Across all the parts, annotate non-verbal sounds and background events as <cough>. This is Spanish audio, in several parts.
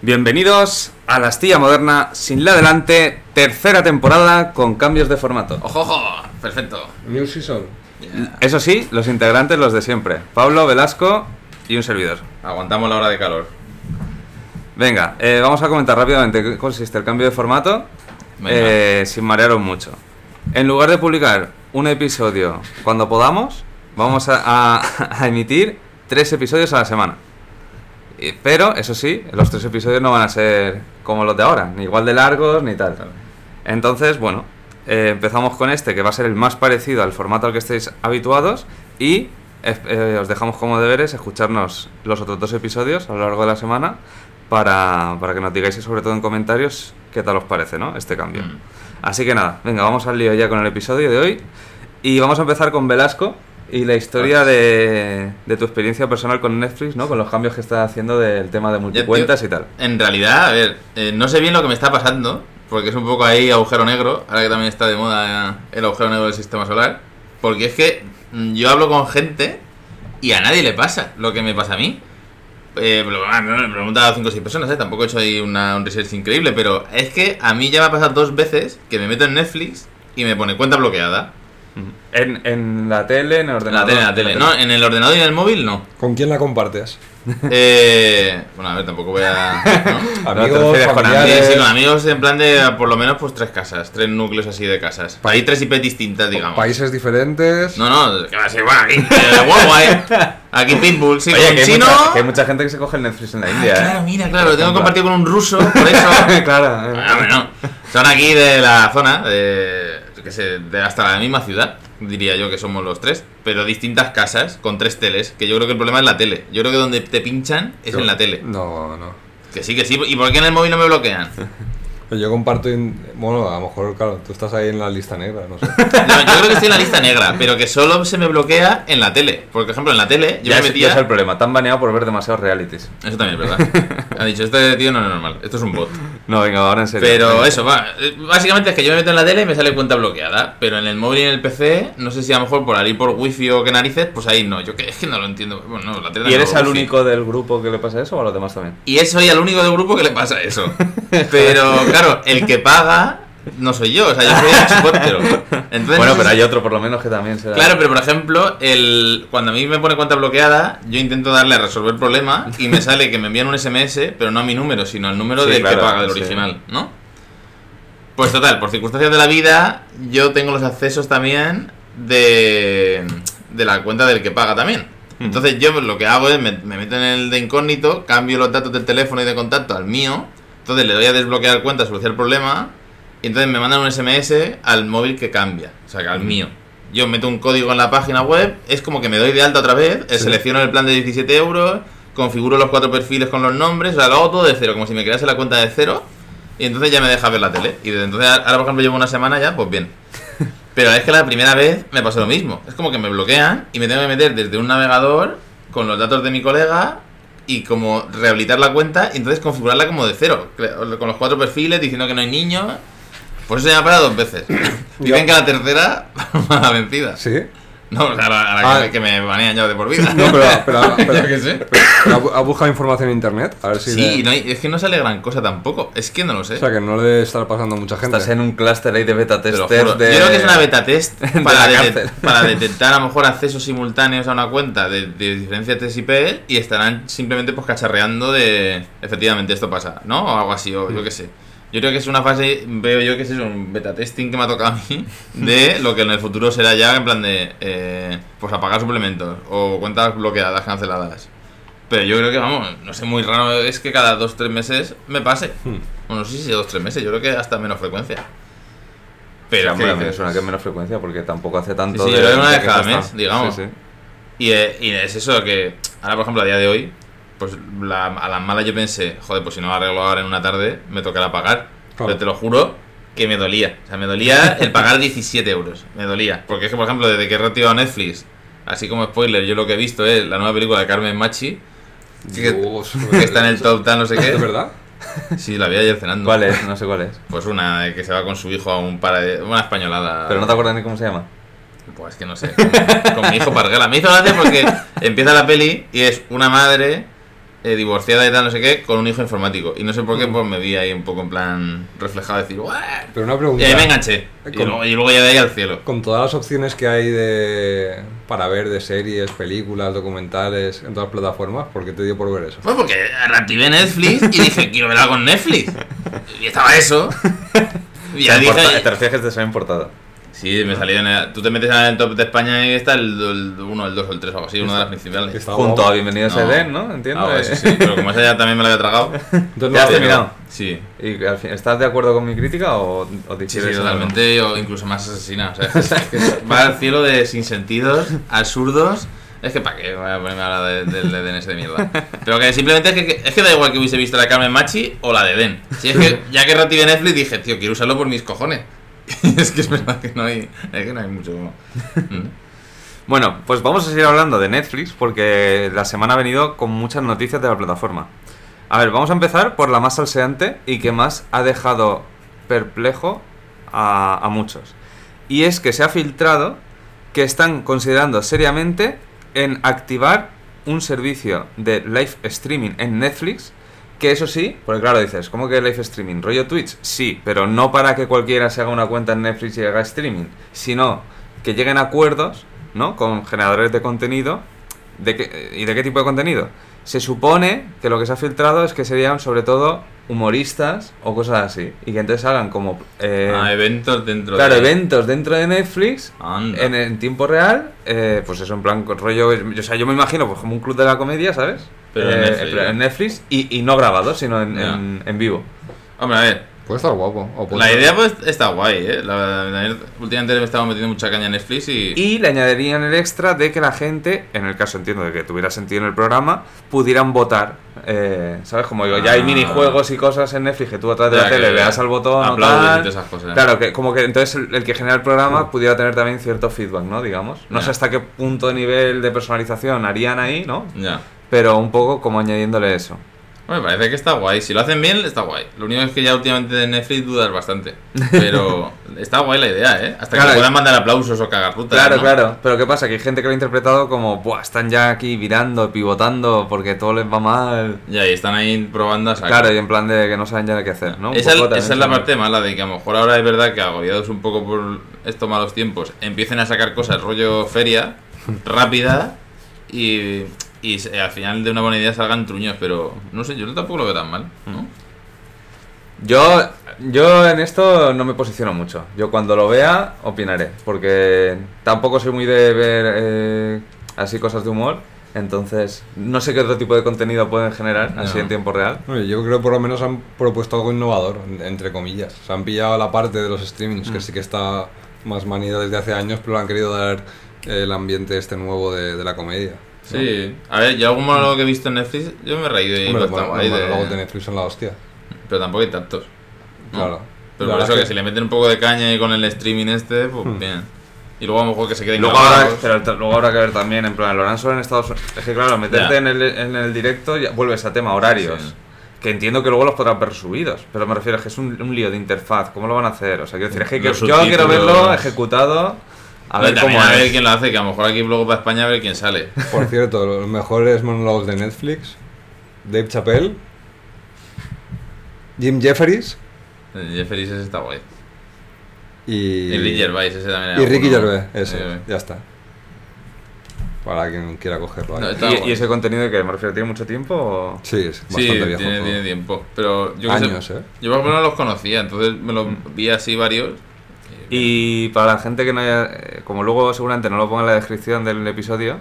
Bienvenidos a la Astilla Moderna sin la delante, tercera temporada con cambios de formato. ¡Ojo, ojo! Perfecto. New Season. Eso sí, los integrantes los de siempre. Pablo, Velasco y un servidor. Aguantamos la hora de calor. Venga, eh, vamos a comentar rápidamente qué consiste el cambio de formato eh, sin marearos mucho. En lugar de publicar un episodio cuando podamos, vamos a, a- <laughs> a emitir tres episodios a la semana. Y- Pero, eso sí, los tres episodios no van a ser como los de ahora, ni igual de largos ni tal. Entonces, bueno, eh, empezamos con este, que va a ser el más parecido al formato al que estéis habituados, y eh, os dejamos como deberes escucharnos los otros dos episodios a lo largo de la semana para, para que nos digáis, y sobre todo en comentarios, qué tal os parece, ¿no? Este cambio. Mm. Así que nada, venga, vamos al lío ya con el episodio de hoy. Y vamos a empezar con Velasco y la historia de, de tu experiencia personal con Netflix, ¿no? Con los cambios que estás haciendo del tema de multicuentas y tal. En realidad, a ver, eh, no sé bien lo que me está pasando, porque es un poco ahí agujero negro, ahora que también está de moda eh, el agujero negro del sistema solar. Porque es que mm, yo hablo con gente y a nadie le pasa lo que me pasa a mí. Eh, me he preguntado a 5 o 6 personas, ¿eh? tampoco he hecho ahí una, un research increíble, pero es que a mí ya me ha pasado dos veces que me meto en Netflix y me pone cuenta bloqueada. En, en la tele, en el En la ordenador. tele, en la tele. No, en el ordenador y en el móvil no. ¿Con quién la compartes? Eh, bueno, a ver, tampoco voy a... <laughs> ¿no? Amigos, con familiares. sí, con amigos en plan de por lo menos pues tres casas, tres núcleos así de casas. Hay tres IP distintas, digamos. Países diferentes. No, no, que va a ser bueno aquí. eh, huevo, <laughs> eh. Aquí Pitbull, sí, Oye, con que hay, chino. mucha, que hay mucha gente que se coge el Netflix en la Ah, India, claro, ¿eh? mira, claro, lo tengo compartido con un ruso, por eso. <laughs> claro. eh. Ah, bueno, son aquí de la zona, de, sé, de hasta la misma ciudad, diría yo que somos los tres, pero distintas casas con tres teles, que yo creo que el problema es la tele. Yo creo que donde te pinchan es en la tele. No, no. Que sí, que sí. ¿Y por qué en el móvil no me bloquean? <laughs> Yo comparto. in- Bueno, a lo mejor, claro, tú estás ahí en la lista negra, no sé. <laughs> No, yo creo que estoy en la lista negra, pero que solo se me bloquea en la tele. Por ejemplo, en la tele yo Ya, me metía. es el problema, tan baneado por ver demasiados realities. Eso también es verdad. <laughs> Ha dicho, este tío no es normal, esto es un bot. No, venga, ahora en serio. Pero Venga. eso, va. Básicamente es que yo me meto en la tele y me sale cuenta bloqueada. Pero en el móvil y en el PC, no sé si a lo mejor por ahí por wifi o qué narices, pues ahí no. Yo que, es que no lo entiendo. Bueno, no, la tele ¿Y eres el wifi. único del grupo que le pasa eso o a los demás también? Y es soy el único del grupo que le pasa eso. <laughs> Pero claro, el que paga no soy yo, o sea, yo soy el. <laughs> Entonces, bueno, pero hay otro por lo menos que también será. Claro, pero por ejemplo, el, cuando a mí me pone cuenta bloqueada, yo intento darle a resolver problema y me sale que me envían un SMS, pero no a mi número, sino al número Sí, del claro, que paga, del sí. original, ¿no? Pues total, por circunstancias de la vida, yo tengo los accesos también de, de la cuenta del que paga también. Entonces yo lo que hago es me, me meto en el de incógnito, cambio los datos del teléfono y de contacto al mío, entonces le doy a desbloquear cuenta, solucionar el problema, y entonces me mandan un SMS al móvil que cambia, o sea, que al mío. Yo meto un código en la página web, es como que me doy de alta otra vez, eh, selecciono el plan de 17 euros, configuro los cuatro perfiles con los nombres, o sea, lo hago todo de cero, como si me crease la cuenta de cero, y entonces ya me deja ver la tele. Y desde entonces, ahora por ejemplo llevo una semana ya, pues bien. <laughs> Pero es que la primera vez me pasó lo mismo. Es como que me bloquean y me tengo que meter desde un navegador con los datos de mi colega y como rehabilitar la cuenta y entonces configurarla como de cero. Con los cuatro perfiles diciendo que no hay niños. Por eso ya me ha parado dos veces. <coughs> Dicen que la tercera <laughs> va la vencida. ¿Sí? No, o sea, a la, a la Ah. que, que me banean ya de por vida. No, pero. pero, <laughs> pero- qué sé. pero ¿ha bu- ¿Ha buscado información en internet? A ver si. Sí, le- no hay- es que no sale gran cosa tampoco. Es que no lo sé. O sea, que no le debe estar pasando a mucha gente. Estás en un clúster ahí de beta testers juro. de... Yo creo que es una beta test <laughs> para, detectar a lo mejor accesos simultáneos a una cuenta de, de diferentes IP y estarán simplemente pues cacharreando de efectivamente esto pasa, ¿no? O algo así, o yo qué sé. Yo creo que es una fase, veo yo que es eso, un beta testing que me ha tocado a mí, de <laughs> lo que en el futuro será ya en plan de eh, pues apagar suplementos o cuentas bloqueadas, canceladas. Pero yo creo que, vamos, no sé, muy raro es que cada dos tres meses me pase. Bueno, no sé si dos tres meses, yo creo que hasta menos frecuencia. Pero Sí, que mí me suena que es menos frecuencia porque tampoco hace tanto Sí, sí, yo creo que una de vez cada mes, digamos. Sí, sí. Y, eh, y es eso que ahora, por ejemplo, a día de hoy, pues la- a las malas yo pensé, joder, pues si no lo arreglo ahora en una tarde, me tocará pagar. Claro. Pero te lo juro que me dolía. O sea, me dolía el pagar 17 euros. Me dolía. Porque es que, por ejemplo, desde que he reactivado Netflix, así como spoiler, yo lo que he visto es la nueva película de Carmen Machi, que, Dios, que está en el top tal no sé qué. ¿Es verdad? Sí, la vi ayer cenando. ¿Cuál es? No sé cuál es. Pues una de que se va con su hijo a un para una españolada. Pero no te acuerdas ni cómo se llama. Pues que no sé. Con, con mi hijo Parguela. Me hizo gracia porque empieza la peli y es una madre eh, divorciada y tal, no sé qué, con un hijo informático. Y no sé por qué, pues me vi ahí un poco en plan reflejado, decir, "Guau". Pero una Y pregunta. ahí me enganché. Y luego, y luego ya de ahí al cielo. Con todas las opciones que hay de para ver de series, películas, documentales en todas las plataformas, ¿por qué te dio por ver eso? Pues porque reactivé Netflix y dije, quiero ver algo en Netflix. <laughs> Y estaba eso. <laughs> Y ya Te dije. Te refieres que te sale importada. Sí, me salió en el- Tú te metes en el top de España y está el 1, el 2 o el 3 o algo así, una de las principales. Está Junto guapo. a Bienvenidos a No. Eden, ¿no? Entiendo. Ah, eh. eso sí, pero como esa ya también me la había tragado. <laughs> Entonces, ¿Ya has terminado? Sí. ¿Y al fin, estás de acuerdo con mi crítica o, o Sí, sí, totalmente, o incluso más asesina. O sea, <laughs> es que va al cielo de sinsentidos, absurdos. Es que para qué voy a ponerme a hablar de- del de, DNS de mierda. Pero que simplemente es que, es que da igual que hubiese visto la Carmen Machi o la de Den. Si es que <laughs> ya que reactivé Netflix dije, tío, quiero usarlo por mis cojones. <laughs> Es que es verdad que no hay, es que no hay mucho. <laughs> Bueno, pues vamos a seguir hablando de Netflix porque la semana ha venido con muchas noticias de la plataforma. A ver, vamos a empezar por la más salseante y que más ha dejado perplejo a, a muchos. Y es que se ha filtrado que están considerando seriamente en activar un servicio de live streaming en Netflix. Que eso sí, porque claro, dices, ¿cómo que live streaming? ¿Rollo Twitch? Sí, pero no para que cualquiera se haga una cuenta en Netflix y haga streaming, sino que lleguen a acuerdos, ¿no? Con generadores de contenido. De qué- ¿Y de qué tipo de contenido? Se supone que lo que se ha filtrado es que serían sobre todo humoristas o cosas así. Y que entonces hagan como... eh, Ah, eventos dentro Claro, de. eventos dentro de Netflix en, en tiempo real, eh, pues eso, en plan, rollo. O sea, yo me imagino pues como un club de la comedia, ¿sabes? Pero en Eh, Netflix. pero en Netflix y, y no grabado, sino en, en- en vivo. Hombre, a ver. Puede estar guapo. o puede La estar- idea pues está guay, ¿eh? La, la- últimamente me estaba metiendo mucha caña en Netflix y... Y le añadirían el extra de que la gente, en el caso entiendo de que tuviera sentido en el programa, pudieran votar. eh, ¿Sabes? Como digo, ya hay Ah. minijuegos y cosas en Netflix que tú a través de la tele que veas al botón aplaudes y tal. esas cosas. Claro, que como que entonces el, el que genera el programa pudiera tener también cierto feedback, ¿no? Digamos. No sé hasta qué punto de nivel de personalización harían ahí, ¿no? Ya. Pero un poco como añadiéndole eso. Me parece que está guay. Si lo hacen bien, está guay. Lo único es que ya últimamente de Netflix dudas bastante. Pero <laughs> está guay la idea, ¿eh? Hasta Claro. que puedan mandar aplausos o cagar rutas, Claro, ¿no? claro. Pero ¿qué pasa? Que hay gente que lo ha interpretado como, Buah, están ya aquí virando, pivotando, porque todo les va mal. Ya, y están ahí probando a sacar. Claro, y en plan de que no saben ya qué hacer, ¿no? Esa, poco esa es la parte mala de que a lo mejor ahora es verdad que agobiados un poco por estos malos tiempos, empiecen a sacar cosas rollo feria, <laughs> rápida y, y se- al final de una buena idea salgan truños, pero no sé, yo tampoco lo veo tan mal, ¿no? Yo, yo en esto no me posiciono mucho. Yo cuando lo vea, opinaré. Porque tampoco soy muy de ver eh, así cosas de humor. Entonces, no sé qué otro tipo de contenido pueden generar así en tiempo real. Oye, Yo creo que por lo menos han propuesto algo innovador, en- entre comillas. Se han pillado la parte de los streamings, Mm. que sí que está más manida desde hace años, pero le han querido dar eh, el ambiente este nuevo de, de la comedia. Sí, a ver, yo algún monólogo que he visto en Netflix, yo me he reído y Hombre, está bueno, guay, los de- monólogos de Netflix son la hostia. pero tampoco hay tantos. ¿no? Claro. Pero La por eso que, es si le meten un poco de caña y con el streaming este, pues Hmm. bien. Y luego a lo mejor que se queden Luego habrá, pero luego habrá que ver también, en plan, lo harán solo en Estados Unidos. Es que claro, meterte Ya. en el, en el directo ya vuelves a tema horarios. Sí. Que entiendo que luego los podrán ver subidos, pero me refiero a que es un, un lío de interfaz. ¿Cómo lo van a hacer? O sea, quiero decir, es que, que Los yo quiero subtítulos. verlo ejecutado. A ver cómo a ver quién lo hace, que a lo mejor aquí luego para España a ver quién sale. <laughs> Por cierto, los mejores monólogos de Netflix, Dave Chappelle, Jim Jefferies El Jeffries ese está guay. y, Y Ricky Gervais, ese también era y Ricky. Gervais, ese, Eh, ya está. Para quien quiera cogerlo. No, ¿Y, ese contenido que me refiero, ¿tiene mucho tiempo? o- Sí, es Sí, bastante viejo. tiene, tiempo. Pero yo qué sé, Años, ¿eh? Yo por ejemplo no los conocía, entonces me los vi así varios. Y para la gente que no haya, eh, como luego seguramente no lo ponga en la descripción del episodio,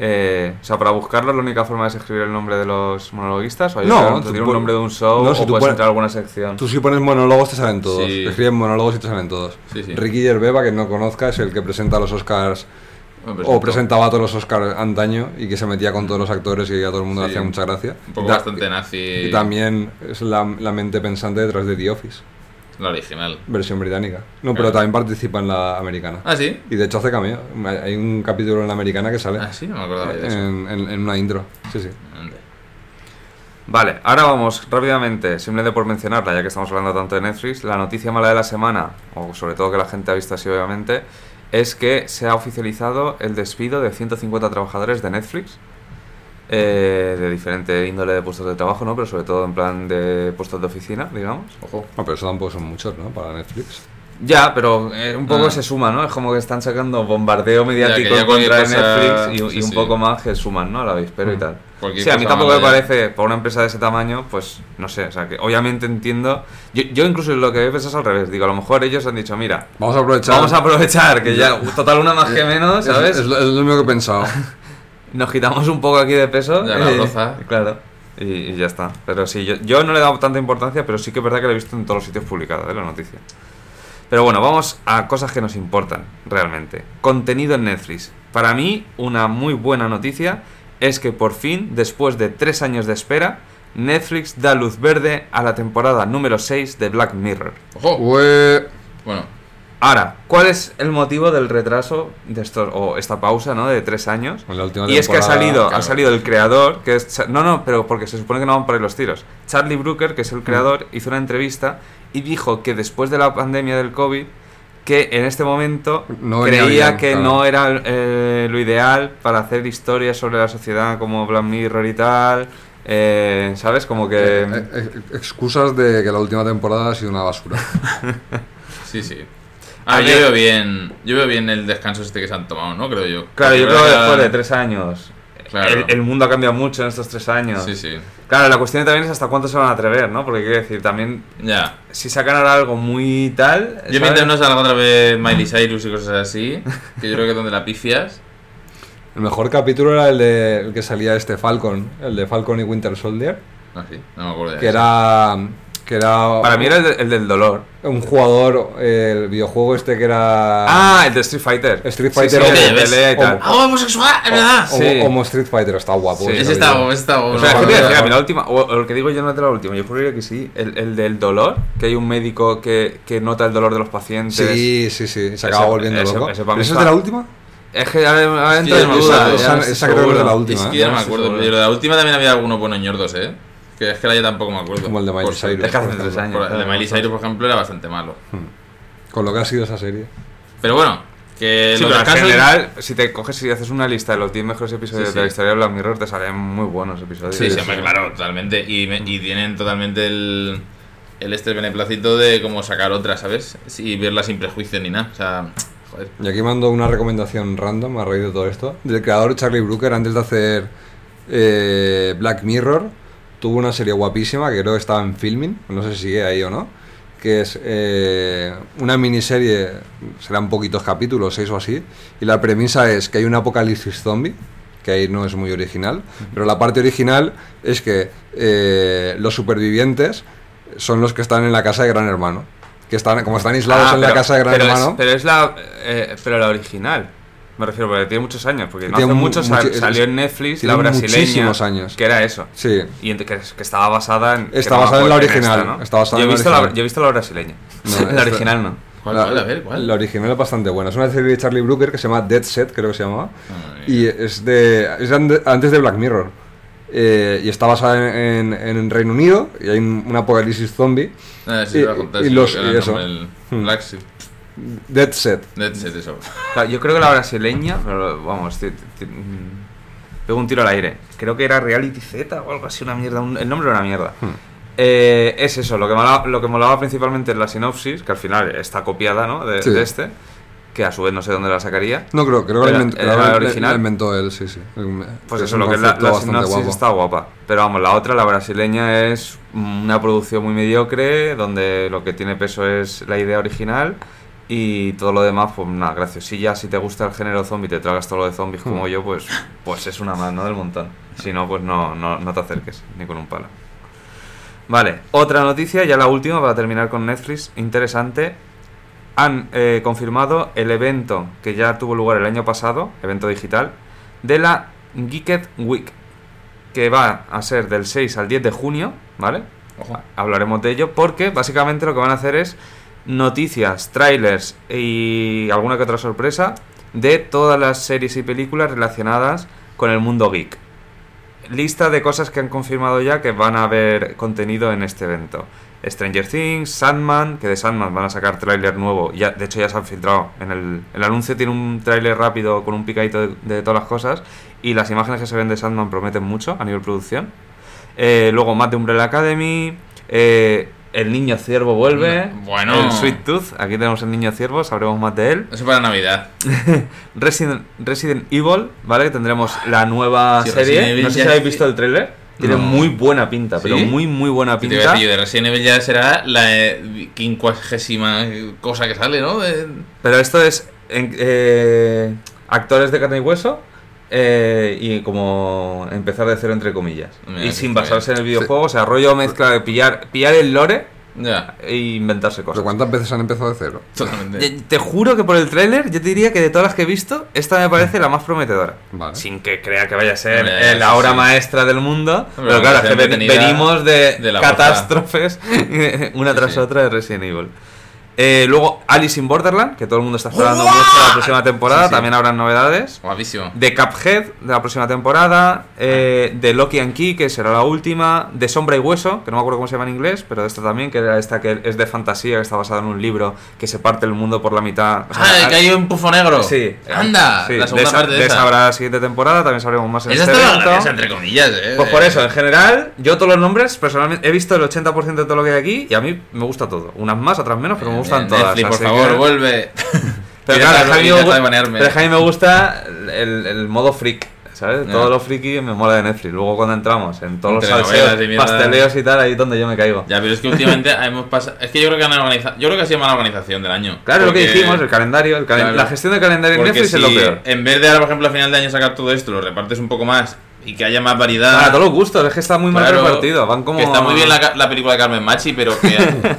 eh, o sea, para buscarlo la única forma es escribir el nombre de los monologuistas o No, tú un nombre de un show no, si o tú puedes pones- entrar a alguna sección. Tú si pones monólogos te salen todos. Sí. Escriben monólogos y te salen todos. Sí, sí. Ricky Gervais, quien no conozca, es el que presenta los Oscars. O presentaba a todos los Oscars antaño y que se metía con todos los actores y a todo el mundo le hacía mucha gracia. Un poco Da- bastante nazi. Y también es la, la mente pensante detrás de The Office, La original. versión británica. No, Claro. pero también participa en la americana. Ah, sí. Y de hecho hace cameo. Hay- un capítulo en la americana que sale Ah, sí, no me acordaba de eso. en, en- en una intro. Sí, sí. Vale, ahora vamos rápidamente, simplemente por mencionarla, ya que estamos hablando tanto de Netflix, la noticia mala de la semana, o sobre todo que la gente ha visto así obviamente, es que se ha oficializado el despido de 150 trabajadores de Netflix, eh, de diferente índole de puestos de trabajo, ¿no? Pero sobre todo en plan de puestos de oficina, digamos. Ojo. No, pero eso tampoco son muchos, ¿no? Para Netflix. Ya, pero eh, un poco Ah. se suma, ¿no? Es como que están sacando bombardeo mediático ya contra cosa- Netflix y, y un sí. poco más que suman, ¿no? A la avispero y Mm. tal. Cualquier Sí, a mí tampoco me parece, por una empresa de ese tamaño, pues no sé, o sea, que obviamente entiendo. Yo, yo incluso lo que he pensado es al revés, digo, a lo mejor ellos han dicho, mira, Vamos a aprovechar. vamos a aprovechar que <laughs> ya, total, una más que menos, Es- ¿sabes? Es, es lo mismo que he pensado. <laughs> Nos quitamos un poco aquí de peso. Ya la eh, broza. Claro. Y, y ya está. Pero sí, yo, yo no le he dado tanta importancia, pero sí que es verdad que lo he visto en todos los sitios publicados, ¿eh? La noticia. Pero bueno, vamos a cosas que nos importan, realmente. Contenido en Netflix. Para mí, una muy buena noticia es que por fin, después de tres años de espera, Netflix da luz verde a la temporada número 6 de Black Mirror. Ojo. Ue- Bueno, Ahora, ¿cuál es el motivo del retraso de estos, o esta pausa, ¿no? De tres años? En la última Y es que ha salido, ha salido el creador, que es... No, no, pero porque se supone que no van por ahí los tiros. Charlie Brooker, que es el creador, hizo una entrevista y dijo que después de la pandemia del COVID, que en este momento No creía bien, que claro. no era eh, lo ideal para hacer historias sobre la sociedad como Black Mirror y tal. eh, ¿Sabes? Como que... Eh, eh, excusas de que la última temporada ha sido una basura. <laughs> sí, sí. Ah, yo veo bien. Yo veo bien el descanso este que se han tomado, ¿no? Creo yo. Claro, yo creo que después de tres años... Claro. El, el mundo ha cambiado mucho en estos tres años. Sí, sí. Claro, la cuestión también es hasta cuánto se van a atrever, ¿no? Porque quiero decir, también Ya. si sacan ahora algo muy tal. Yo ¿sabes? mientras no salga otra vez Miley Cyrus y cosas así, que yo creo que es donde la pifias. El mejor capítulo era el, de, el que salía este Falcon, el de Falcon y Winter Soldier, Ah, sí, no me acuerdo de que eso. era, que era Para mí era el, de- el del dolor. un jugador, eh, el videojuego este que era Ah, el de Street Fighter. Street Sí, Fighter sí, o- el de ¿ves? pelea y tal. ¡Ah, homosexual! ¡Es verdad! Sí. Street Fighter, está guapo. Sí. ese está, ese está O sea, es que te decía, a mí joder. la última, o, o lo que digo yo no es de la última, yo juraría que sí, el, el del dolor, que hay un médico que, que nota el dolor de los pacientes. Sí, sí, sí, se acaba Ese- volviendo ese- loco. ese ¿Eso es de la última? Es que ahora ya en duda, esa- creo que es de la última, Es que ya no me acuerdo. Pero de la última también había algunos buenos ñordos, ¿eh? Que es que la ya tampoco me acuerdo. Como el de Miley Por- Cyrus. Es que hace tres años. por- El de. Miley Cyrus, por ejemplo, era bastante malo. Con lo que ha sido esa serie. Pero bueno, que Sí, los pero en general, si te coges y haces una lista de los 10 mejores episodios Sí, de la historia de Black Mirror, te salen muy buenos episodios. Sí, sí, claro, totalmente. Y, me- y tienen totalmente el, el este beneplácito de cómo sacar otras, ¿sabes? Y verla sin prejuicio ni nada. O sea, joder. Y aquí mando una recomendación random a raíz de todo esto. Del creador Charlie Brooker, antes de hacer eh, Black Mirror, tuvo una serie guapísima que creo que estaba en filming, no sé si sigue ahí o no, que es eh, una miniserie, serán poquitos capítulos, seis o así, y la premisa es que hay un apocalipsis zombie, que ahí no es muy original, pero la parte original es que eh, los supervivientes son los que están en la casa de Gran Hermano. Que están, como están aislados Ah, en la casa de Gran pero Hermano. Es, pero es la, eh, pero la original. Me refiero, porque tiene muchos años. Porque no Tiene hace mu- mucho salió en Netflix tiene la brasileña. muchísimos años. Que era eso. Sí. Y que, que estaba basada en. Está basada en la original, esta, ¿no? está basada yo, he en la visto la, original. yo he visto la brasileña. No, <laughs> la esta- original no. ¿Cuál, la, cuál? A ver, ¿cuál? La original es bastante buena. Es una serie de Charlie Brooker que se llama Dead Set, creo que se llamaba. Y es de. Es antes de Black Mirror. Eh, y está basada en, en, en Reino Unido. Y hay un, un apocalipsis zombie. Ah, sí, y- te voy a contar, y los- y eso. el. Dead Set. Dead Set, eso. Claro, yo creo que la brasileña, pero vamos, mm, pego un tiro al aire. Creo que era Reality Z o algo así, una mierda. un- el nombre era una mierda. Hmm. Eh, es eso, lo que, molaba, lo que molaba principalmente en la sinopsis, que al final está copiada ¿no? de, Sí. de este, que a su vez no sé dónde la sacaría. No, creo, creo que la inventó, original. la inventó él, sí, sí. Pues Es eso, lo que es la, sinopsis guapo. está guapa. Pero vamos, la otra, la brasileña, es una producción muy mediocre, donde lo que tiene peso es la idea original y todo lo demás, pues nada, graciosilla. Si te gusta el género zombie te tragas todo lo de zombies como Hmm. yo, pues, pues es una más, ¿no? Del montón. Si no, pues no, no, no te acerques, ni con un palo. Vale, otra noticia, ya la última para terminar con Netflix, interesante. han eh, confirmado el evento que ya tuvo lugar el año pasado, evento digital, de la Geeked Week, que va a ser del 6 al 10 de junio, ¿vale? Ojo. Hablaremos de ello porque básicamente lo que van a hacer es noticias, trailers y alguna que otra sorpresa de todas las series y películas relacionadas con el mundo geek. Lista de cosas que han confirmado ya que van a haber contenido en este evento. Stranger Things, Sandman, que de Sandman van a sacar tráiler nuevo. Ya, de hecho ya se han filtrado. En el, anuncio tiene un tráiler rápido con un picadito de, de todas las cosas. Y las imágenes que se ven de Sandman prometen mucho a nivel producción. Eh, luego más de Umbrella Academy. eh, el niño ciervo vuelve. Bueno. El Sweet Tooth. Aquí tenemos el niño ciervo, sabremos más de él. Eso para Navidad. <laughs> Resident, Resident Evil, ¿vale? Que tendremos la nueva Sí, serie. No sé si habéis visto el tráiler. Tiene No. muy buena pinta, pero ¿Sí? muy, muy buena Te iba a pinta. decir, de Resident Evil ya será la eh, quincuagésima cosa que sale, ¿no? Pero esto es en- eh, actores de carne y hueso eh, y como empezar de cero entre comillas. Mira, y sin basarse en el videojuego, o sea, rollo mezcla de pillar, pillar el lore Ya, e inventarse ¿Pero cosas. cuántas veces han empezado de cero? totalmente. Te, te juro que por el tráiler yo te diría que de todas las que he visto, esta me parece la más prometedora. Vale. Sin que crea que vaya a ser eh, la sí, obra sí. maestra del mundo. Pero claro, es que venimos de, de la catástrofes <laughs> una tras sí. otra de Resident Evil. Eh, luego Alice in Borderland, que todo el mundo está esperando mucho la próxima temporada, Sí, sí. también habrán novedades. Guapísimo. De Cuphead, de la próxima temporada. eh, de Loki and Key, que será la última. De Sombra y Hueso, que no me acuerdo cómo se llama en inglés, pero esta también, que era esta que es de fantasía, que está basada en un libro que se parte el mundo por la mitad. O sea, Ah, que hay un pufo negro. Sí. Anda, Sí, la segunda esa, parte de, de esa. esa habrá la siguiente temporada, también sabremos más en Esa este está entre comillas, eh. Pues por eso, en general, yo todos los nombres, personalmente, he visto el 80% de todo lo que hay aquí y a mí me gusta todo. Unas más, otras menos, pero me gustan Bien, todas. Netflix, por favor, que- vuelve. <laughs> Pero claro, banearme. pero mí me gusta el, el modo freak, ¿sabes? Todo lo friki me mola de Netflix. Luego cuando entramos en todos los salseos, y pasteleos y tal, ahí es donde yo me caigo. Ya, pero es que últimamente <laughs> hemos pasado. Es que yo creo que han organizado. Yo creo que ha sido mala organización del año. Claro, lo que Porque- dijimos, el calendario, el calen- Claro. la gestión del calendario en Porque Netflix es lo peor. En vez de ahora, por ejemplo, a final de año sacar todo esto, lo repartes un poco más y que haya más variedad. Para todos los gustos, es que está muy mal repartido. Van como. Que está muy bien la, película de Carmen Machi, pero que,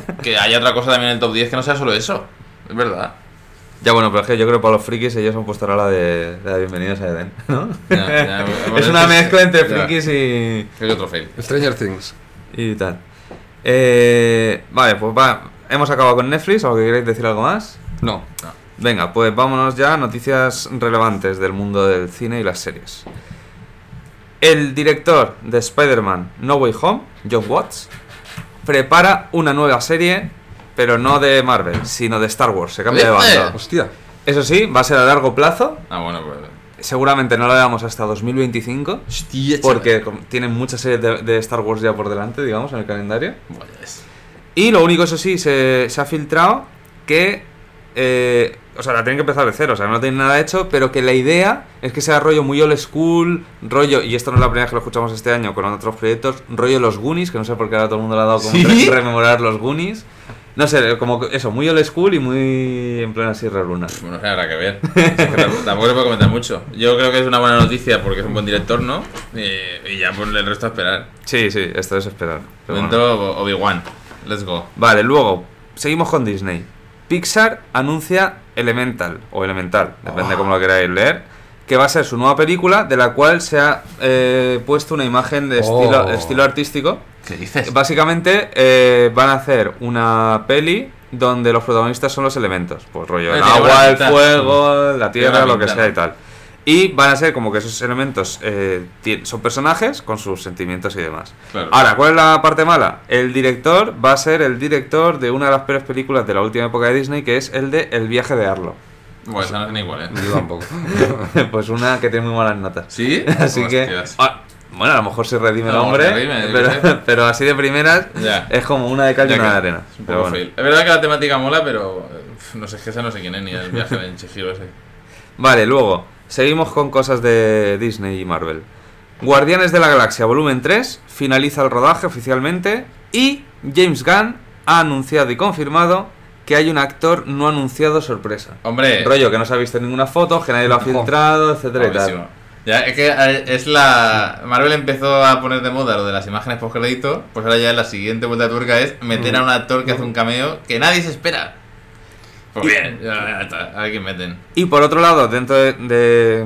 <laughs> que haya otra cosa también en el top 10 que no sea solo eso. Es verdad. Ya bueno, pero es que yo creo que para los frikis ellos han puesto ahora la de, la de Bienvenidos a Eden, ¿no? Ya, ya, <laughs> bueno, es una es mezcla entre ya. frikis y, que otro fail. Stranger Things. y tal. Eh, vale, pues va, hemos acabado con Netflix, ¿o que queréis decir algo más? No. Venga, pues vámonos ya a noticias relevantes del mundo del cine y las series. El director de Spider-Man No Way Home, John Watts, prepara una nueva serie, pero no de Marvel, sino de Star Wars. Se cambia de ¿Viste? bando. Hostia. Eso sí, va a ser a largo plazo. Ah, bueno, pues. Seguramente no la veamos hasta 2025. Hostia, Porque tienen muchas series de, de Star Wars ya por delante, digamos, en el calendario. es- Y lo único, eso sí, se, se ha filtrado que. eh, o sea, la tienen que empezar de cero, o sea, no tienen nada hecho, pero que la idea es que sea rollo muy old school, rollo, y esto no es la primera vez que lo escuchamos este año con otros proyectos, rollo los Goonies, que no sé por qué ahora todo el mundo le ha dado como ¿Sí? re- rememorar los Goonies. No sé, como eso, muy old school y muy en plena Sierra Luna. Bueno, habrá que ver. <laughs> Es que tampoco se puede comentar mucho. Yo creo que es una buena noticia porque es un buen director, ¿no? Y, y ya por el resto a esperar. Sí, sí, esto es esperar. De pero bueno. Obi-Wan. Let's go. Vale, luego, seguimos con Disney. Pixar anuncia Elemental, o Elemental, depende Oh. cómo lo queráis leer, que va a ser su nueva película, de la cual se ha eh, puesto una imagen de estilo, Oh. estilo artístico. ¿Qué dices? Básicamente eh, van a hacer una peli donde los protagonistas son los elementos, pues rollo el agua, el fuego, la tierra, lo que sea y tal. Y van a ser como que esos elementos eh, son personajes con sus sentimientos y demás. Claro. Ahora, ¿cuál es la parte mala? El director va a ser el director de una de las peores películas de la última época de Disney, que es el de El viaje de Arlo. Bueno, esa no tiene igual, ¿eh? Yo tampoco. <laughs> pues una que tiene muy malas notas. ¿Sí? <laughs> Así que. Ah, bueno, a lo mejor se redime el hombre, redime, <laughs> pero, así de primeras Ya. es como una de cal y una de arena. Es un Pero poco bueno. fail. Es verdad que la temática mola, pero no sé, es que esa no sé quién es ni el viaje de Chihiro ese. Vale, luego, seguimos con cosas de Disney y Marvel. Guardianes de la Galaxia Volumen 3 finaliza el rodaje oficialmente y James Gunn ha anunciado y confirmado que hay un actor no anunciado sorpresa. Hombre, Rollo que no se ha visto ninguna foto, que nadie lo ha filtrado, etcétera y tal. Ya, es que eh, es la. Marvel empezó a poner de moda lo de las imágenes post crédito, pues ahora ya la siguiente vuelta de tuerca es meter a un actor que hace un cameo que nadie se espera. Pues bien, ya, ya está. A ver quién meten. Y por otro lado, dentro de, de-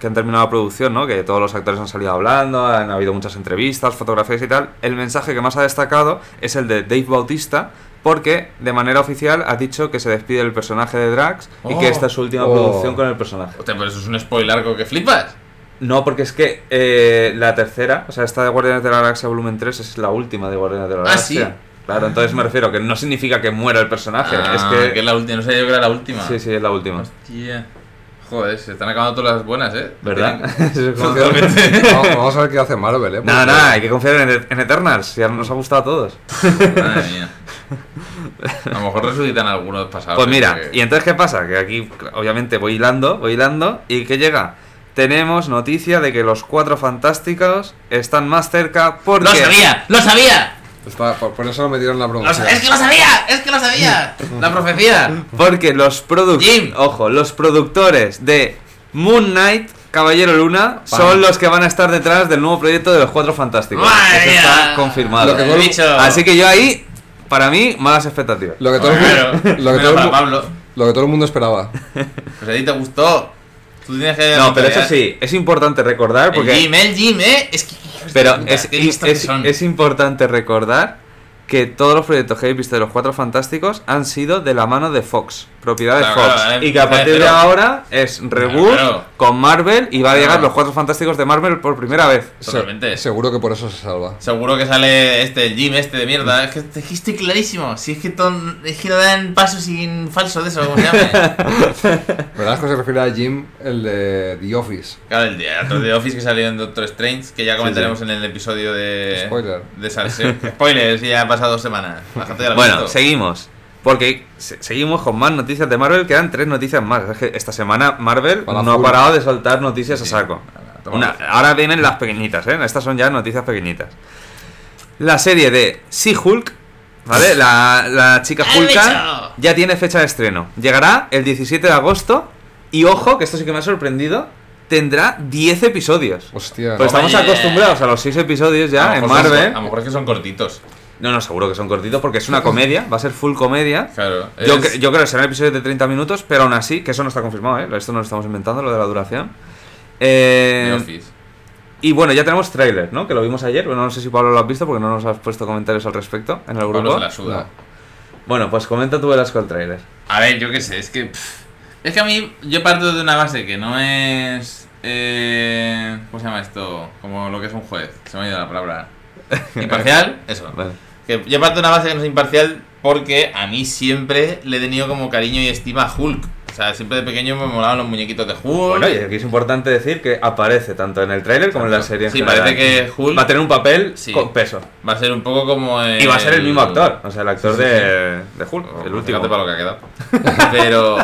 que han terminado la producción, ¿no? que todos los actores han salido hablando, han habido muchas entrevistas, fotografías y tal, el mensaje que más ha destacado es el de Dave Bautista, porque de manera oficial ha dicho que se despide del personaje de Drax y Oh. que esta es su última Oh. producción con el personaje. Hostia, pero eso es un spoiler que flipas. No, porque es que eh, la tercera, o sea, esta de Guardianes de la Galaxia volumen 3 es la última de Guardianes de la Ah, Galaxia. ¿sí? Claro, entonces me refiero que no significa que muera el personaje, Ah, es que... es la última. No sabía yo que era la última. Sí, sí, es la última. Hostia. Joder, se están acabando todas las buenas, ¿eh? ¿Verdad? <laughs> <laughs> Vamos, a ver qué hace Marvel, ¿eh? Nada, Porque- nada, hay que confiar en, en Eternals, ya nos ha gustado a todos. Madre mía. A lo mejor resucitan algunos pasados. Pues mira, porque- y entonces ¿qué pasa? Que aquí obviamente voy hilando, voy hilando, y ¿qué llega? Tenemos noticia de que los cuatro fantásticos están más cerca porque... ¡Lo sabía! ¡Lo sabía! Está- por, por eso lo metieron en la promoción. ¡Es que lo sabía! ¡Es que lo sabía! La profecía. Porque los productores... Ojo, los productores de Moon Knight, Caballero Luna, son los que van a estar detrás del nuevo proyecto de los cuatro fantásticos. ¡Madre Eso está confirmado. Lo que He dicho. Así que yo ahí, para mí, malas expectativas. Lo que todo el Claro, mundo, lo que todo el lo que todo el mundo esperaba. Pues a ti te gustó. Tú tienes que. No, pero eso sí, es importante recordar El porque... El Jim, ¿eh? Es que. Pero puta, es, es, es importante recordar que todos los proyectos que habéis visto de los Cuatro Fantásticos han sido de la mano de Fox, propiedad de Claro, Fox. claro, eh, y que a partir de ahora es reboot claro. con Marvel y va a llegar Claro. los Cuatro Fantásticos de Marvel por primera vez. Se- Totalmente. seguro que por eso se salva. Seguro que sale este, el Jim este de mierda. Es que, es que estoy clarísimo. Si es que, ton- es que no dan paso sin falso de eso, como se llame. <laughs> ¿Verdad que se refiere a Jim, el de The Office? Claro, el de Office que salió en Doctor Strange, que ya comentaremos sí. en el episodio de. Spoiler. De Salseo. Spoiler, sí, ya han pasado dos semanas. La gente ya lo ha Bueno, visto. seguimos. Porque se- seguimos con más noticias de Marvel, quedan tres noticias más. Es que esta semana Marvel Para no ha parado de soltar noticias Sí. a saco. Una- ahora vienen las pequeñitas, ¿eh? Estas son ya noticias pequeñitas. La serie de She-Hulk, ¿vale? La, la chica ¡El Hulka bicho! ya tiene fecha de estreno. Llegará el 17 de agosto y ojo, que esto sí que me ha sorprendido, tendrá 10 episodios. Hostia. Pues estamos Oye. acostumbrados a los 6 episodios ya en Marvel. a lo mejor es que son cortitos. No, no, seguro que son cortitos porque es una comedia, va a ser full comedia. Claro. Yo, es- cre- yo creo que serán episodios de 30 minutos, pero aún así, que eso no está confirmado, ¿eh? Esto no lo estamos inventando, lo de la duración. Eh, Office. y bueno, ya tenemos trailer, ¿no? Que lo vimos ayer, pero no sé si Pablo lo has visto porque no nos has puesto comentarios al respecto en el Pablo grupo. se la suda. No. Bueno, pues comenta tú el trailer. A ver, yo qué sé, es que. pff, es que a mí, yo parto de una base que no es. Eh, ¿Cómo se llama esto? Como lo que es un juez. Se me ha ido la palabra. <laughs> Imparcial, eso. Vale. Que yo parto de una base que no es imparcial porque a mí siempre le he tenido como cariño y estima a Hulk. O sea, siempre de pequeño me molaban los muñequitos de Hulk. Bueno, y aquí es importante decir que aparece tanto en el trailer como en la serie. en Sí, general. parece que Hulk Va a tener un papel Sí. con peso. va a ser un poco como. Y va a ser el mismo actor, o sea, el actor Sí, sí, de, de Hulk, Oh, el último. para lo que ha quedado. <laughs> Pero,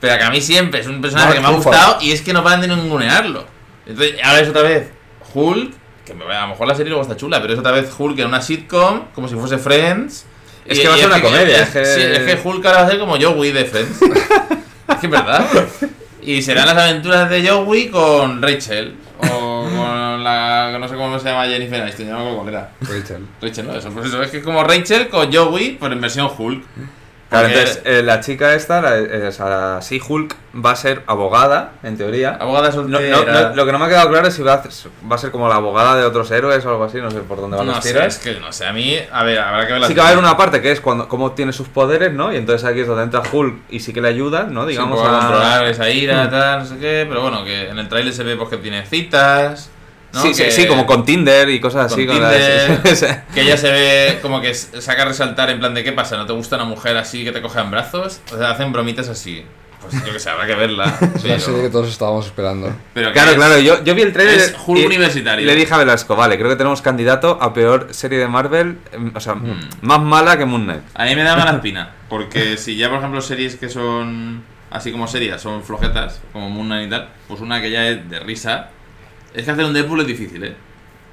pero que a mí siempre es un personaje Mark que me ha gustado y es que no paran de ningunearlo. Entonces, ahora es otra vez Hulk, que a lo mejor la serie luego está chula, pero es otra vez Hulk en una sitcom, como si fuese Friends. Es que va a ser una comedia, Es, es que- sí, es que Hulk ahora va a ser como Joey de Friends. es que es verdad. Y serán las aventuras de Joey con Rachel. O con la. no sé cómo se llama Jennifer Aniston, no me acuerdo cuál era. Rachel. Rachel, no, eso, pues eso, es que es como Rachel con Joey, pero en versión Hulk. Claro, Porque- entonces eh, la chica esta, la, eh, sí, Hulk, va a ser abogada, en teoría. Abogada No, no, soltera. no, lo que no me ha quedado claro es si va a, va a ser como la abogada de otros héroes o algo así, no sé por dónde van No los sé, tiros. es que no sé, a mí, a ver, habrá que ver la Sí que va a haber una parte que es cuando cómo obtiene sus poderes, ¿no? Y entonces aquí es donde entra Hulk y sí que le ayudan, ¿no? digamos Digamos a controlar esa ira, tal, no sé qué, pero bueno, que en el tráiler se ve pues que tiene citas, ¿no? Sí, sí, Que- sí, como con Tinder y cosas con así. con la- <laughs> que ella se ve como que saca a resaltar en plan de qué pasa, ¿no te gusta una mujer así que te coja en brazos? O sea, hacen bromitas así. Pues yo que sé, habrá que verla. <laughs> Es la serie que todos estábamos esperando. pero Claro, es- claro, yo, yo vi el trailer es y universitario. le dije a Velasco, vale, creo que tenemos candidato a peor serie de Marvel, em, o sea, Hmm. más mala que Moon Knight. A mí me da mala <laughs> espina, porque si ya, por ejemplo, series que son así como serias, son flojetas, como Moon Knight y tal, pues una que ya es de risa, es que hacer un Deadpool es difícil, ¿eh?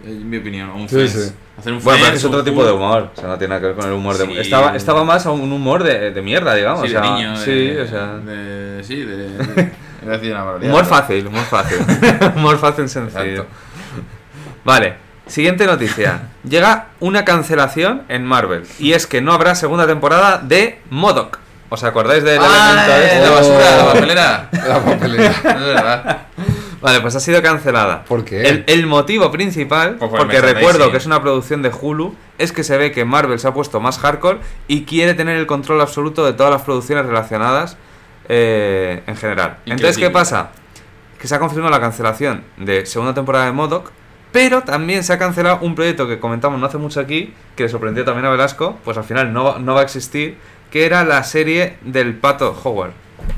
En mi opinión, o un Sí, Friends. sí. Hacer un Bueno, pero es es otro tipo de humor, o sea, no tiene nada que ver con el humor de... Sí. Estaba, estaba más a un humor de, de mierda, digamos. Sí, o sea, de niño, de, sí, o sea... de- sí, de... de- <laughs> una barbaridad, Humor fácil, humor fácil. <laughs> humor fácil sencillo. Exacto. Vale, siguiente noticia. Llega una cancelación en Marvel. Y es que no habrá segunda temporada de Modoc. ¿Os acordáis del ¡Ah, elemento eh, este? la basura, la Oh. papelera! <laughs> La papelera. Es verdad. Vale, pues ha sido cancelada. ¿Por qué? El, el motivo principal, Pues por porque recuerdo que es una producción de Hulu, es que se ve que Marvel se ha puesto más hardcore y quiere tener el control absoluto de todas las producciones relacionadas eh, en general. Entonces, ¿qué pasa? Que se ha confirmado la cancelación de segunda temporada de Modoc, pero también se ha cancelado un proyecto que comentamos no hace mucho aquí, que le sorprendió también a Velasco, pues al final no, va- no va a existir, que era la serie del pato Howard.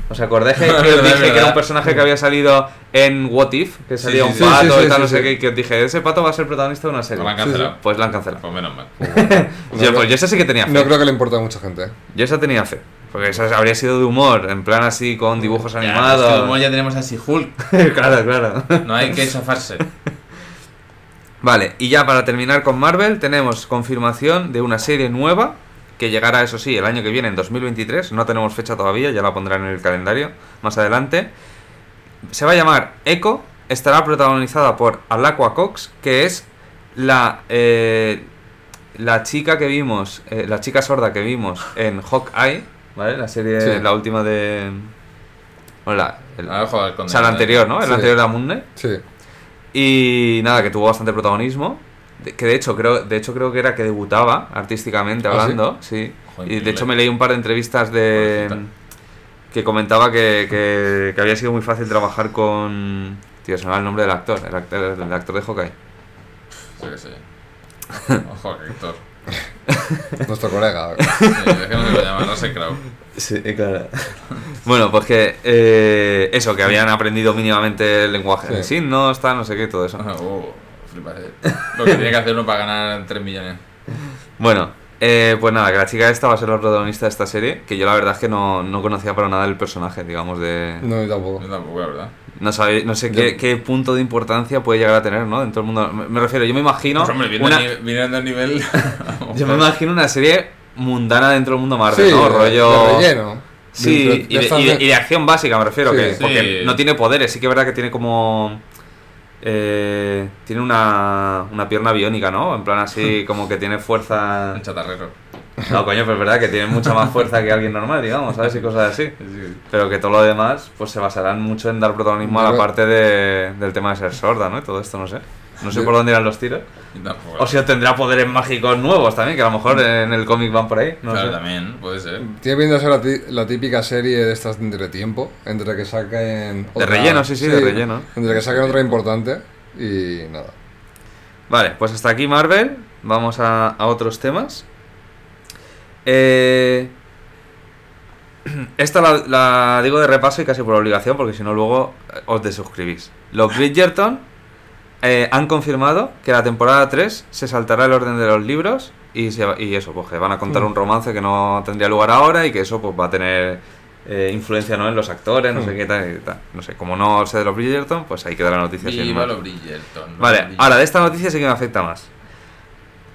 ¿Os acordáis que, que <laughs> os Verdad, dije que era un personaje que había salido en What If? Que salía sí, un pato Sí, sí, y tal, sí, no sé qué, y que os dije, ese pato va a ser protagonista de una serie. Lo han cancelado. Pues la han cancelado. Pues menos mal. <laughs> yo, pues yo esa sí que tenía fe. No creo que le importe a mucha gente. Yo esa tenía fe. Porque esa habría sido de humor, en plan así con dibujos Ya, animados. es que como ya tenemos así Hulk, <laughs> claro, claro. no hay que chafarse. Vale, y ya para terminar con Marvel, tenemos confirmación de una serie nueva que llegará, eso sí, el año que viene, en 2023. No tenemos fecha todavía, ya la pondrán en el calendario más adelante. Se va a llamar Echo, estará protagonizada por Alakua Cox, que es la, eh, la chica que vimos, eh, la chica sorda que vimos en Hawkeye, ¿vale? La serie, Sí. la última de... El, joder o sea, la anterior, ¿no? El Sí. anterior de Knight. Sí. Y nada, que tuvo bastante protagonismo. Que de hecho creo, de hecho creo que era que debutaba artísticamente ¿Ah, sí? hablando, sí. Joder, y de hecho me leí un par de entrevistas de que comentaba que, que, que había sido muy fácil trabajar con tío, se me va el nombre del actor, el actor, el actor de Hawkeye. Sí, <laughs> que sí. Ojo, Héctor. <laughs> Nuestro colega. Sí, que no llama, sé, creo. Sí, claro. <laughs> bueno, pues que eh, eso, que habían aprendido mínimamente el lenguaje Sí. de signos, tal, no sé qué, todo eso. Oh, flipas, eh. Lo que tiene que hacer uno para ganar 3 millones. Bueno, eh, pues nada, que la chica esta va a ser la protagonista de esta serie, que yo la verdad es que no, no conocía para nada el personaje, digamos, de... No, yo tampoco. Yo tampoco, la verdad. No, sabe- no sé qué, qué punto de importancia puede llegar a tener, ¿no? Dentro del mundo... Me, me refiero, yo me imagino... Pues hombre, viendo, una, el, el nivel. <laughs> yo me imagino una serie mundana dentro del mundo Marvel, Sí, ¿no? Rollo... de relleno. Sí, De- y de, estas y de- de- y de acción básica me refiero, Sí. que, Sí. porque no tiene poderes, sí que es verdad que tiene como... eh, tiene una, una pierna biónica, ¿no? En plan así, <laughs> como que tiene fuerza... Un chatarrero. No, coño, pero es verdad que tiene mucha más fuerza que alguien normal, digamos, ¿sabes? Y cosas así. Sí. Pero que todo lo demás, pues se basarán mucho en dar protagonismo a la parte de, del tema de ser sorda, ¿no? Y todo esto, no sé. No sé por dónde irán los tiros. O si obtendrá poderes mágicos nuevos también, que a lo mejor en el cómic van por ahí. No claro, sé. también, puede ser. Tiene ser la, la típica serie de estas de entretiempo, entre que saquen... De relleno, sí, sí, de relleno. Entre que saquen otra importante y nada. Vale, pues hasta aquí Marvel. Vamos a, a otros temas. Eh, esta la, la digo de repaso y casi por obligación, porque si no luego eh, os desuscribís. Los Bridgerton eh, han confirmado que la temporada 3 se saltará el orden de los libros y, se va- y eso, pues que van a contar Mm. un romance que no tendría lugar ahora y que eso pues va a tener eh, influencia ¿no? en los actores, no sé Mm. qué tal, y tal. No sé, como no sé de los Bridgerton, pues ahí queda la noticia. Viva los Bridgerton. Vale, Bridgerton. ahora de esta noticia sí que me afecta más.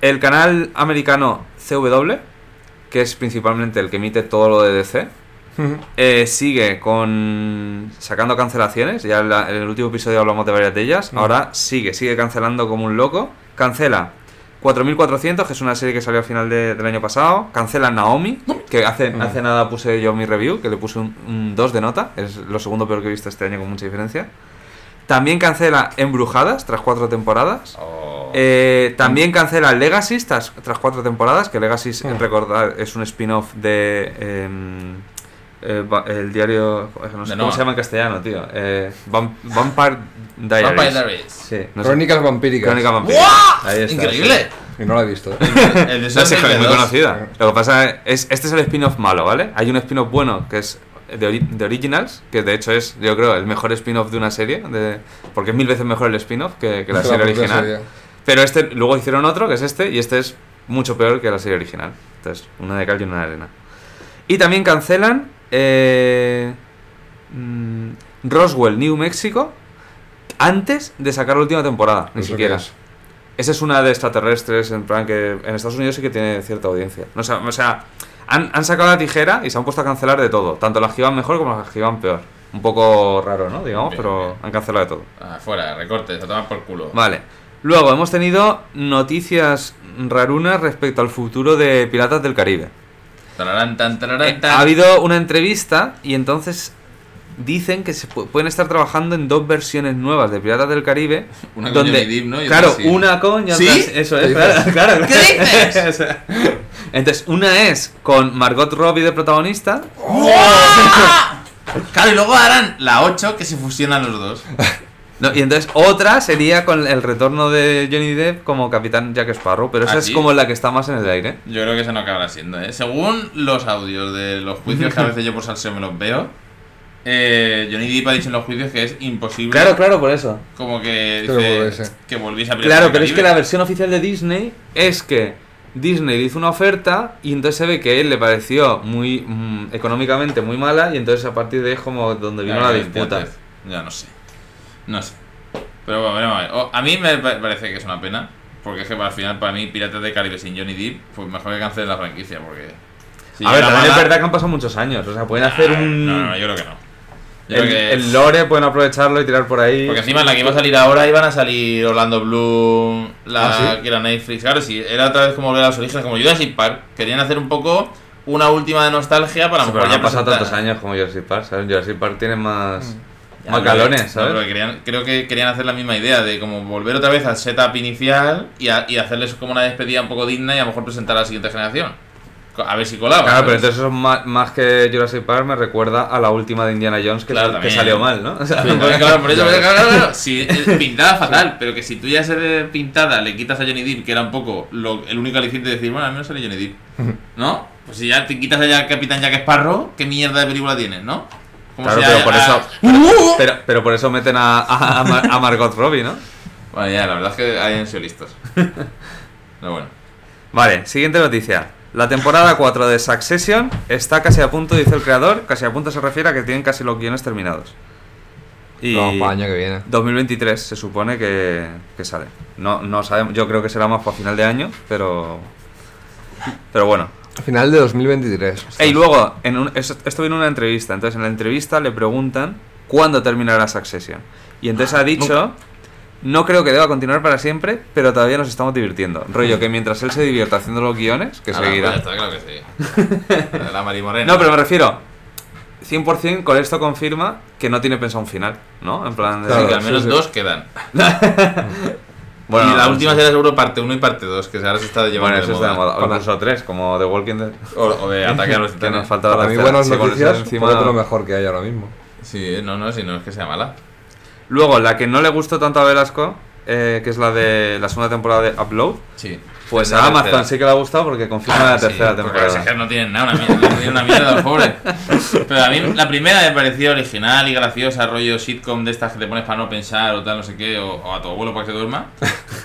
El canal americano CW, que es principalmente el que emite todo lo de DC, eh, sigue con sacando cancelaciones. Ya en, la- en el último episodio hablamos de varias de ellas. Mm. Ahora sigue, sigue cancelando como un loco. Cancela 4400, que es una serie que salió al final de- del año pasado. Cancela Naomi, que hace, Mm. hace nada puse yo mi review, que le puse un, 2 de nota. Es lo segundo peor que he visto este año con mucha diferencia. También cancela Embrujadas tras cuatro temporadas. Oh. Eh, también cancela Legacy tras, tras cuatro temporadas, que Legacy, recordar, es un spin-off de em, eh, el diario... No sé cómo se llama en castellano, tío. Eh, Vam- Vampire Diaries. Vampire Diaries. Sí, no sé. Crónicas vampíricas. Crónica vampírica. ¡Buah! Ahí está, ¡Increíble! Y no la he visto. ¿eh? El sí. <laughs> No sé, es muy 2022. conocida. Lo que pasa es, este es el spin-off malo, ¿vale? Hay un spin-off bueno que es de, ori- de Originals, que de hecho es, yo creo, el mejor spin-off de una serie, de, porque es mil veces mejor el spin-off que, que la serie original. serie. Pero este, luego hicieron otro, que es este, y este es mucho peor que la serie original. Entonces, una de cal y una de arena. Y también cancelan eh, mm, Roswell, New Mexico, antes de sacar la última temporada, ni ¿Eso siquiera. es? Esa es una de extraterrestres, en plan que en Estados Unidos sí que tiene cierta audiencia. No, o sea, o sea, han, han sacado la tijera y se han puesto a cancelar de todo. Tanto las que iban mejor como las que iban peor. Un poco raro, ¿no? Digamos, Bien, pero bien. han cancelado de todo. Ah, fuera, recortes, a tomar por culo. Vale. Luego hemos tenido noticias rarunas respecto al futuro de Piratas del Caribe. Tararán, tan, tararán, Eh, tan. ha habido una entrevista y entonces dicen que se pu- pueden estar trabajando en dos versiones nuevas de Piratas del Caribe. <laughs> Una con donde, Johnny Depp, ¿no? Claro, una con y otra ¿Sí? Eso ¿Qué es, claro, dices? claro. ¿Qué dices? <laughs> Entonces, una es con Margot Robbie de protagonista. <laughs> Claro, y luego harán la 8 que se fusionan los dos. No, y entonces otra sería con el retorno de Johnny Depp como Capitán Jack Sparrow, pero esa ¿Ah, es como la que está más en el aire. Yo creo que eso no acabará siendo, ¿eh? Según los audios de los juicios que a veces yo por salseo me los veo, eh, Johnny Depp ha dicho en los juicios que es imposible. Claro, claro, por eso. Como que dice que volviese a Claro, pero es que la versión oficial de Disney es que Disney le hizo una oferta y entonces se ve que a él le pareció muy mm, económicamente muy mala y entonces a partir de ahí es como donde vino Claro, la disputa. Ya no sé. No sé. Pero bueno, veremos a ver. O- a mí me pa- parece que es una pena. Porque es que al final, para mí, Piratas del Caribe sin Johnny Depp, pues mejor que cancelen la franquicia. Porque. si a ver, también es mala- verdad que han pasado muchos años, o sea, pueden hacer Ah, un... No, no, yo creo que no. Yo el, creo que. el lore pueden aprovecharlo y tirar por ahí. Porque encima en la que iba a salir ahora iban a salir Orlando Bloom, la ¿Ah, sí? que era Netflix. Claro, sí, era otra vez como volver a los orígenes, como Jurassic Park. Querían hacer un poco una última de nostalgia para a Sí, pero no ya han pasado presentar- tantos años como Jurassic Park, ¿sabes? Jurassic Park tiene más... Ya, no, ¿sabes? querían- creo que querían hacer la misma idea de como volver otra vez al setup inicial y, a- y hacerles como una despedida un poco digna y a lo mejor presentar a la siguiente generación. A ver si colaba. Claro, pero entonces eso más, más que Jurassic Park me recuerda a la última de Indiana Jones que, Claro, que también. salió mal, ¿no? <laughs> O sea, Sí, también, claro, por eso, claro, claro, claro. Sí, <laughs> pintada fatal, pero que si tú ya ser pintada le quitas a Johnny Depp, que era un poco lo- el único aliciente de decir, bueno, al menos sale Johnny Depp, <laughs> ¿no? Pues si ya te quitas allá al Capitán Jack Sparrow, ¿qué mierda de película tienes, no? Claro, si pero por eso- ¡Uh! pero, pero por eso meten a, a, a Mar- a Margot Robbie, ¿no? Bueno, ya, la verdad es que hayan sido listos. <laughs> Pero bueno. Vale, siguiente noticia. La temporada 4 de Succession está casi a punto, dice el creador. Casi a punto se refiere a que tienen casi los guiones terminados. Y Vamos para el año que viene. 2023 se supone que, que sale. No, no sabemos, yo creo que será más para final de año, pero. Pero bueno. Final de 2023. Y luego, en un- es- esto viene en una entrevista. Entonces, en la entrevista le preguntan cuándo terminará Succession. Y entonces ha dicho. No creo que deba continuar para siempre, pero todavía nos estamos divirtiendo. Rollo que mientras él se divierta haciendo los guiones, que Ah, seguirá. está, claro que sí. <laughs> La Mari Morena. No, pero me refiero. 100% con esto confirma que no tiene pensado un final, ¿no? En plan de. Sí, Claro, que al menos sí, sí. dos quedan. <laughs> Bueno, y la última sí. será seguro parte 1 y parte 2, que ahora se está llevando Bueno, de eso está de moda. moda. O incluso tres, como The Walking Dead. <laughs> O, o de <laughs> ataque a los Que titanes. nos faltaba Para la mí buenas eso noticias, encima- lo mejor que hay ahora mismo. Sí, no, no, si no es que sea mala. Luego, la que no le gustó tanto a Velasco, eh, que es la de la segunda temporada de Upload, Sí. Pues a Amazon tercera. sí que le ha gustado porque confirma Ah, la sí, tercera porque temporada. los ejes no tienen nada, una mierda, una mierda los pobres. Pero a mí la primera me pareció original y graciosa, rollo sitcom de estas que te pones para no pensar o tal, no sé qué, o, o a tu abuelo para que se duerma.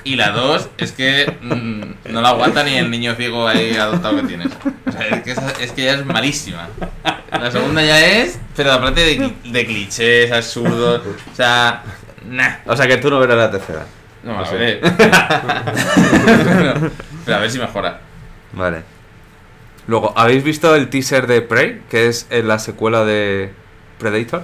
Y la dos es que mm, no la aguanta ni el niño ciego ahí adoptado que tienes. O sea, es que, esa- es que ya es malísima. La segunda ya es, pero aparte de, de clichés absurdos, o sea, nah. O sea que tú no verás la tercera. No sí. veré. <laughs> pero a ver si mejora. Vale. Luego, ¿habéis visto el teaser de Prey? Que es eh, la secuela de Predator.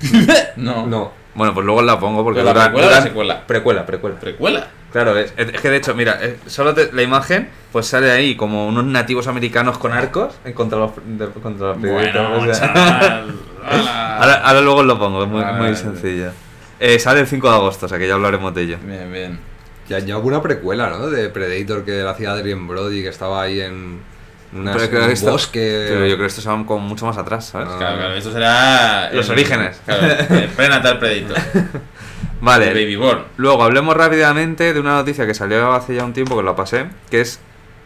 <laughs> No. No. Bueno, pues luego la pongo porque ¿Pero la dura- precuela dura- secuela? Precuela, precuela. ¿Precuela? Claro, es, es que de hecho, mira, eh, solo te- la imagen, pues sale ahí como unos nativos americanos con arcos en contra los, de- contra los Bueno, o sea. <laughs> ahora, ahora luego os lo pongo, es muy, muy vale. Eh, sale el 5 de agosto, o sea que ya hablaremos de ello. Bien, bien. Ya, ya hubo una precuela, ¿no? De Predator que la hacía Adrian Brody, que estaba ahí en, una, Pero creo que un esto- bosque. Pero yo creo que estos son como mucho más atrás, ¿sabes? Ah. Claro, claro, esto será. Los el- orígenes. Claro, el Prenatal Predator. <laughs> Vale. El Babyborn. Luego hablemos rápidamente de una noticia que salió hace ya un tiempo que la pasé, que es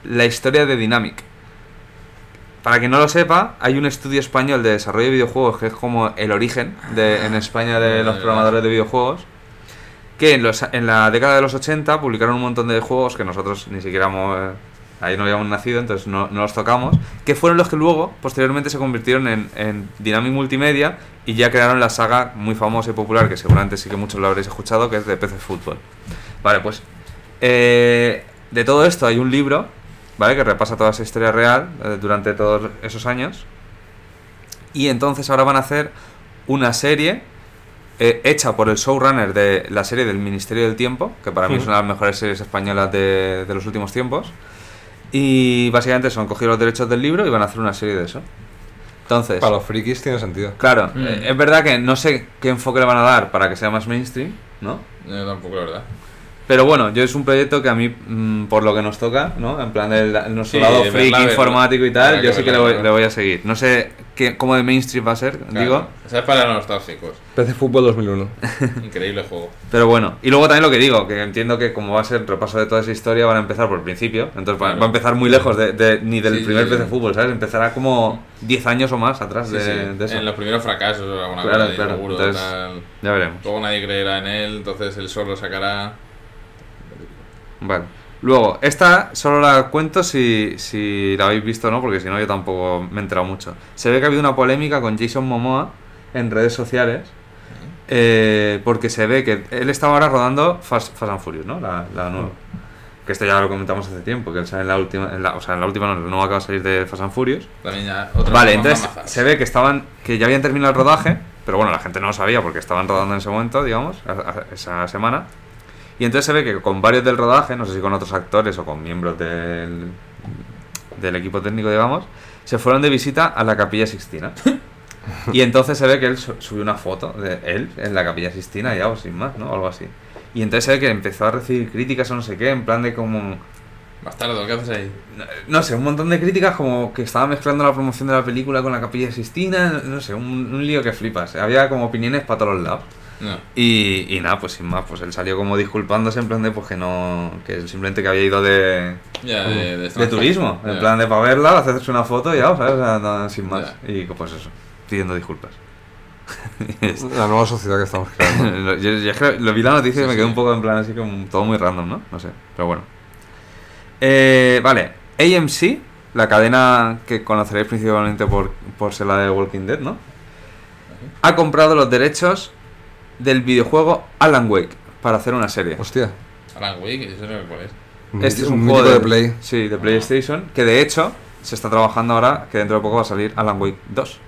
la historia de Dynamic. Para quien no lo sepa, hay un estudio español de desarrollo de videojuegos que es como el origen de, en España de los programadores de videojuegos, que en, los- en la década de los 80 publicaron un montón de juegos que nosotros ni siquiera hemos, eh, ahí no habíamos nacido, entonces no, no los tocamos, que fueron los que luego, posteriormente, se convirtieron en, en Dynamic Multimedia y ya crearon la saga muy famosa y popular, que seguramente sí que muchos lo habréis escuchado, que es de PC Fútbol. Vale, pues eh, de todo esto hay un libro, ¿vale? Que repasa toda esa historia real eh, durante todos esos años. Y entonces ahora van a hacer una serie eh, hecha por el showrunner de la serie del Ministerio del Tiempo, que para mí es una de las mejores series españolas de, de los últimos tiempos. Y básicamente eso, han cogido los derechos del libro y van a hacer una serie de eso. Entonces, Para los frikis tiene sentido. claro, Mm. eh, es verdad que no sé qué enfoque le van a dar para que sea más mainstream, ¿no? Yo tampoco, la verdad. Pero bueno, yo es un proyecto que a mí, mm, por lo que nos toca, ¿no? En plan del el nuestro Sí, lado freak, informático y tal, yo sí que le voy, le voy a seguir. No sé qué, cómo de mainstream va a ser, digo, Esa es para los nostálgicos. PC Fútbol 2001. <laughs> Increíble juego. pero bueno. Y luego también lo que digo, que entiendo que como va a ser repaso de toda esa historia, van a empezar por el principio. Entonces va- Claro. va a empezar muy lejos de, de- ni del Sí, primer sí, PC sí. Fútbol, ¿sabes? Empezará como 10 años o más atrás Sí, de, sí. de eso. En los primeros fracasos o alguna Claro, cosa, claro. seguro, Entonces- tal. Ya veremos. Luego nadie creerá en él, entonces él solo sacará. Vale. Luego, esta solo la cuento si, si la habéis visto o no, porque si no yo tampoco me he enterado mucho. Se ve que ha habido una polémica con Jason Momoa en redes sociales, eh, porque se ve que él estaba ahora rodando Fast, Fast and Furious, ¿no? La, la nueva. Que esto ya lo comentamos hace tiempo, que él sale en la última, en la- o sea, en la última no, la nueva acaba de salir de Fast and Furious. Vale, entonces se ve que estaban, que ya habían terminado el rodaje, pero bueno, la gente no lo sabía porque estaban rodando en ese momento, digamos, a- a- esa semana. Y entonces se ve que con varios del rodaje, no sé si con otros actores o con miembros del, del equipo técnico, digamos, se fueron de visita a la Capilla Sixtina. Y entonces se ve que él su- subió una foto de él en la Capilla Sixtina, ya o sin más, ¿no? Algo así. Y entonces se ve que empezó a recibir críticas o no sé qué, en plan de como... Bastardo, ¿qué haces ahí? No, no sé, un montón de críticas como que estaba mezclando la promoción de la película con la Capilla Sistina, no sé, un, un lío que flipas. Había como opiniones para todos los lados. No. Y, y nada, pues sin más, pues él salió como disculpándose en plan de pues que no, que simplemente que había ido de, de, de, de turismo, en plan de para verla, hacerse una foto y ya, ¿sabes? O sea, no, sin más. Y pues eso, pidiendo disculpas. <laughs> La nueva sociedad que estamos creando. <laughs> yo, yo lo vi la noticia y me quedé sí. un poco en plan así como todo muy random, ¿no? No sé, pero bueno. Eh, vale, AMC, la cadena que conoceréis principalmente por, por ser la de Walking Dead, ¿no? Ha comprado los derechos del videojuego Alan Wake para hacer una serie. Hostia. Alan Wake, eso no sé cuál es. Este es un, un juego de Play. Sí, de PlayStation, que de hecho se está trabajando ahora, que dentro de poco va a salir Alan Wake 2.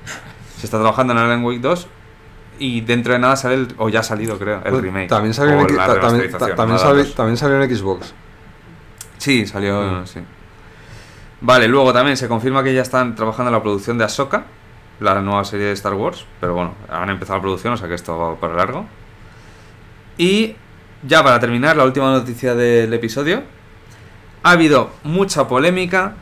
Se está trabajando en Alan Wake 2 y dentro de nada sale el, o ya ha salido creo, el Pues, remake. También salió, en, también, también, salió, también salió en Xbox. Sí, salió, Mm. sí. Vale, luego también se confirma que ya están trabajando en la producción de Ahsoka, la nueva serie de Star Wars, pero bueno, han empezado la producción, o sea que esto va para largo. Y ya para terminar, la última noticia del episodio. Ha habido mucha polémica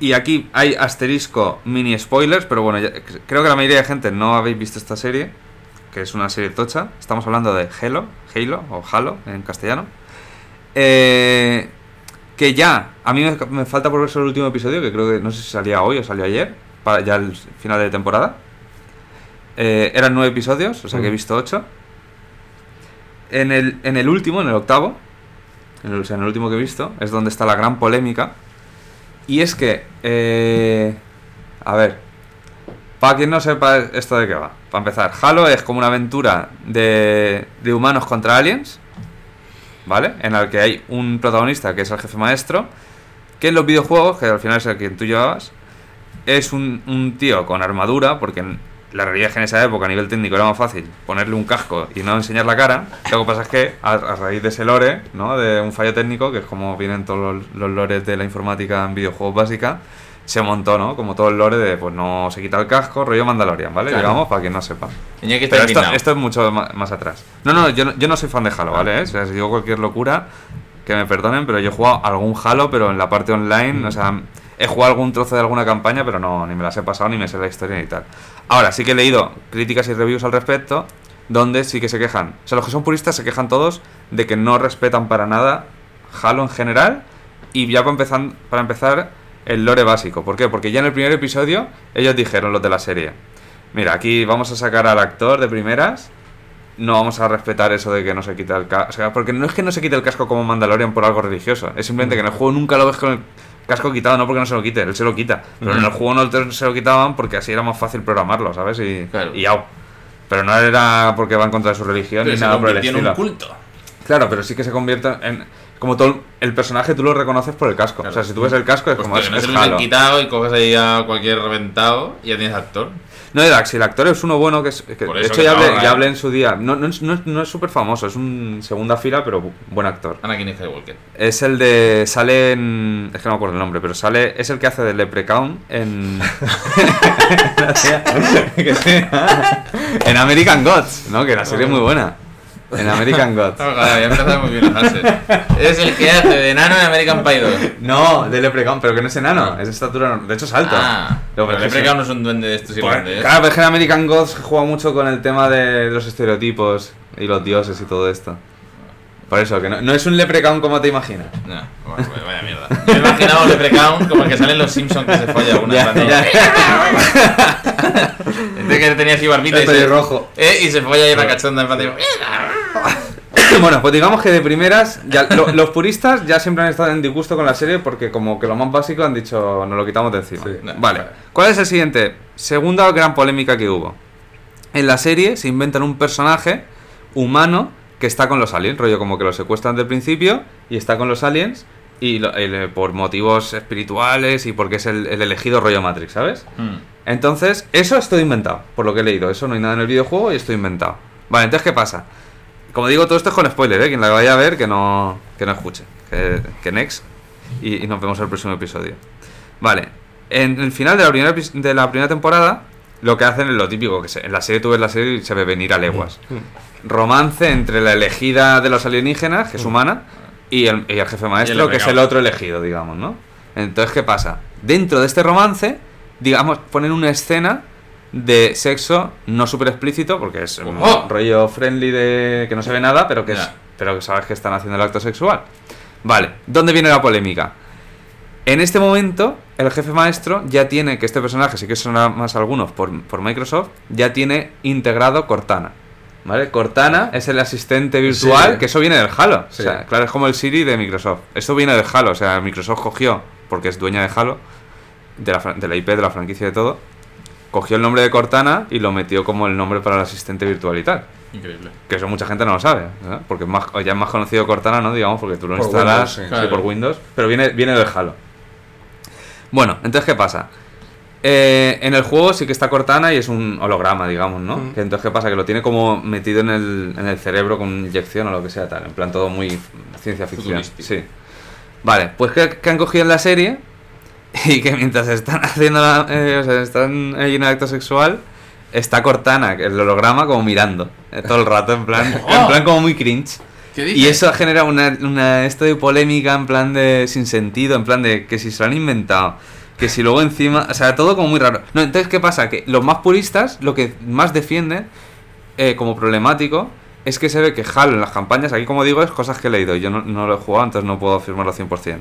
y aquí hay asterisco mini spoilers, pero bueno, ya- creo que la mayoría de gente no habéis visto esta serie, que es una serie tocha. Estamos hablando de Halo, Halo o Halo en castellano. Eh, que ya, a mí me, me falta por ver solo el último episodio, que creo que no sé si salía hoy o salió ayer, para ya el final de temporada. Eh, eran nueve episodios, o sea que he Mm. visto ocho. En el, en el último, en el octavo, en el, o sea, en el último que he visto, es donde está la gran polémica. Y es que, eh, a ver, para quien no sepa esto de qué va, para empezar, Halo es como una aventura de, de humanos contra aliens, ¿vale? En el que hay un protagonista que es el jefe maestro, que en los videojuegos, que al final es el que tú llevabas, es un, un tío con armadura, porque en la realidad es que en esa época a nivel técnico era más fácil ponerle un casco y no enseñar la cara. Lo que pasa es que a, a raíz de ese lore, ¿no? de un fallo técnico, que es como vienen todos los, los lores de la informática en videojuegos básica, se montó, ¿no? Como todo el lore de, pues no se quita el casco, rollo Mandalorian, ¿vale? Claro. Digamos, para quien no sepa. Pero esto, es mucho más, atrás. No, no, yo no, yo no soy fan de Halo, ¿vale? O sea, si digo cualquier locura, que me perdonen, pero yo he jugado algún Halo, pero en la parte online, o sea, he jugado algún trozo de alguna campaña, pero no, ni me las he pasado, ni me sé la historia ni tal. Ahora, sí que he leído críticas y reviews al respecto, donde sí que se quejan. O sea, los que son puristas se quejan todos de que no respetan para nada Halo en general, y ya para empezar, para empezar el lore básico. ¿Por qué? Porque ya en el primer episodio ellos dijeron los de la serie. Mira, aquí vamos a sacar al actor de primeras. No vamos a respetar eso de que no se quita el casco. O sea, porque no es que no se quite el casco como Mandalorian por algo religioso. Es simplemente que en el juego nunca lo ves con el casco quitado, no porque no se lo quite, él se lo quita. Pero en el juego no se lo quitaban porque así era más fácil programarlo, ¿sabes? Y, Claro. y au. Pero no era porque va en contra de su religión Pero ni se nada por el estilo. un culto. Claro, pero sí que se convierte en. Como todo el personaje tú lo reconoces por el casco. O sea, si tú ves el casco es Pues como que es, no es se lo han quitado y coges ahí a cualquier reventado y ya tienes actor. No, si el actor es uno bueno que es. que- de hecho, que ya hablé, ¿eh? hablé en su día. No, no, es- no, es- no es súper famoso, es un segunda fila, pero bu- buen actor. Anakin Skywalker. Es el de. Sale en. Es que no me acuerdo el nombre, pero sale. Es el que hace de Leprechaun en. <laughs> <laughs> <laughs> en American Gods, ¿no? Que la serie es muy buena. En American Gods. Oh, joder, ya empezamos muy bien la frase. Es el que hace de enano en American Pie 2. No, de Leprechaun, pero que no es enano, es de estatura. De hecho, es alto. Ah, pero Leprechaun no es un duende de estos Pues, irlandeses. claro, pero es que en American Gods juega mucho con el tema de los estereotipos y los dioses y todo esto. Por eso, que no, no es un leprechaun como te imaginas. No, bueno, vaya mierda. Yo me imaginaba un Leprechaun como el que sale en los Simpsons que se folla una <laughs> Ya, ya. <laughs> Este que tenía así barbita y, se, pelirrojo. eh, y se folla ahí la cachonda en patio. <laughs> bueno, pues digamos que de primeras, ya, lo- los puristas ya siempre han estado en disgusto con la serie porque como que lo más básico han dicho, nos lo quitamos de encima. Sí. Vale. Vale. ¿Cuál es el siguiente? Segunda gran polémica que hubo. En la serie se inventan un personaje humano que está con los aliens, rollo como que lo secuestran del principio y está con los aliens y lo- el- por motivos espirituales y porque es el, el elegido rollo Matrix, ¿sabes? Hmm. Entonces, eso es todo inventado, por lo que he leído. Eso no hay nada en el videojuego y esto inventado. Vale, entonces, ¿qué pasa? Como digo, todo esto es con spoiler, ¿eh? Quien la vaya a ver, que no, que no escuche. Que, que next. Y, y nos vemos en el próximo episodio. Vale. En el final de la primera, de la primera temporada, lo que hacen es lo típico, que se- en la serie tú ves la serie y se ve venir a leguas. Romance entre la elegida de los alienígenas, que es humana, y el, y el jefe maestro, que es el otro elegido, digamos, ¿no? Entonces, ¿qué pasa? Dentro de este romance, digamos, ponen una escena de sexo no súper explícito, porque es un ¡Oh! rollo friendly de que no se ve nada, pero que, es, pero que sabes que están haciendo el acto sexual. Vale, ¿dónde viene la polémica? En este momento, el jefe maestro ya tiene, que este personaje sí que suena más algunos por, por Microsoft, ya tiene integrado Cortana. ¿Vale? Cortana es el asistente virtual, Sí. que eso viene del Halo. Sí. O sea, claro, es como el Siri de Microsoft. Esto viene del Halo, o sea, Microsoft cogió, porque es dueña de Halo, de la, de la IP, de la franquicia de todo, cogió el nombre de Cortana y lo metió como el nombre para el asistente virtual y tal. Increíble. Que eso mucha gente no lo sabe, ¿no? porque es más, ya es más conocido Cortana, ¿no? Digamos, porque tú lo Por instalas Windows, sí. sí, Claro. por Windows, pero viene, viene del Halo. Bueno, entonces, ¿qué pasa? Eh, en el juego sí que está Cortana y es un holograma, digamos, ¿no? Mm. Entonces, ¿qué pasa? Que lo tiene como metido en el, en el cerebro con inyección o lo que sea, tal. En plan, todo muy ciencia ficción. Sí. Vale, pues que, que han cogido en la serie <laughs> y que mientras están haciendo la- eh, o sea, están en el acto sexual, está Cortana, que el holograma, como mirando eh, todo el rato, en plan, <laughs> en plan como muy cringe. ¿Qué Y eso genera una, una esto de polémica en plan de sin sentido, en plan de que si se lo han inventado, que si luego encima, o sea, todo como muy raro. No, entonces qué pasa que los más puristas lo que más defienden eh, como problemático es que se ve que Halo en las campañas, aquí como digo, es cosas que he leído, yo no, no lo he jugado, entonces no puedo afirmarlo 100%.